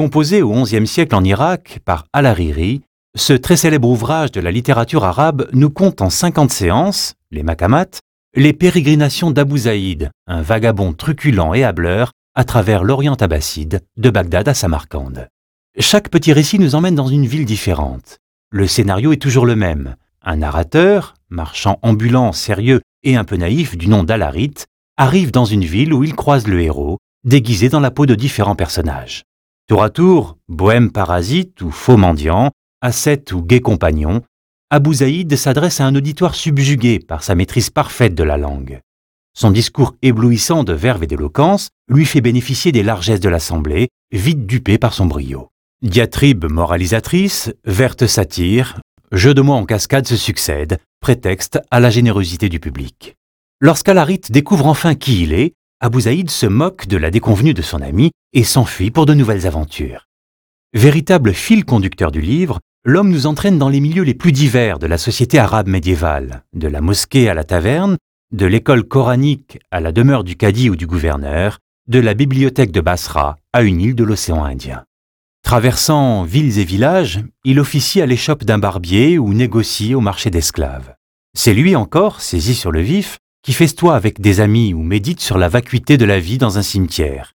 Composé au XIe siècle en Irak par Al-Hariri, ce très célèbre ouvrage de la littérature arabe nous compte en 50 séances, les Makamat, les pérégrinations d'Abu Zaïd, un vagabond truculent et hableur à travers l'Orient abbasside, de Bagdad à Samarcande. Chaque petit récit nous emmène dans une ville différente. Le scénario est toujours le même. Un narrateur, marchand ambulant, sérieux et un peu naïf du nom d'Alarit, arrive dans une ville où il croise le héros, déguisé dans la peau de différents personnages. Tour à tour, bohème parasite ou faux mendiant, ascète ou gai compagnon, Abu Zaïd s'adresse à un auditoire subjugué par sa maîtrise parfaite de la langue. Son discours éblouissant de verve et d'éloquence lui fait bénéficier des largesses de l'Assemblée, vite dupée par son brio. Diatribe moralisatrice, verte satire, jeux de mots en cascade se succèdent, prétexte à la générosité du public. Lorsqu'Alarit découvre enfin qui il est, Abu Zaïd se moque de la déconvenue de son ami et s'enfuit pour de nouvelles aventures. Véritable fil conducteur du livre, l'homme nous entraîne dans les milieux les plus divers de la société arabe médiévale, de la mosquée à la taverne, de l'école coranique à la demeure du cadi ou du gouverneur, de la bibliothèque de Basra à une île de l'océan Indien. Traversant villes et villages, il officie à l'échoppe d'un barbier ou négocie au marché d'esclaves. C'est lui encore, saisi sur le vif, qui festoie avec des amis ou médite sur la vacuité de la vie dans un cimetière.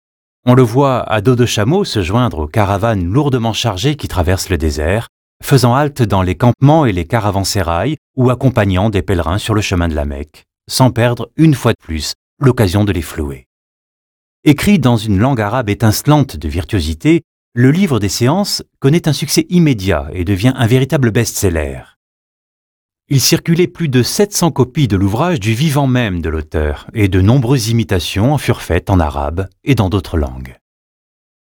On le voit à dos de chameau se joindre aux caravanes lourdement chargées qui traversent le désert, faisant halte dans les campements et les caravansérails ou accompagnant des pèlerins sur le chemin de la Mecque, sans perdre une fois de plus l'occasion de les flouer. Écrit dans une langue arabe étincelante de virtuosité, le livre des séances connaît un succès immédiat et devient un véritable best-seller. Il circulait plus de 700 copies de l'ouvrage du vivant même de l'auteur, et de nombreuses imitations en furent faites en arabe et dans d'autres langues.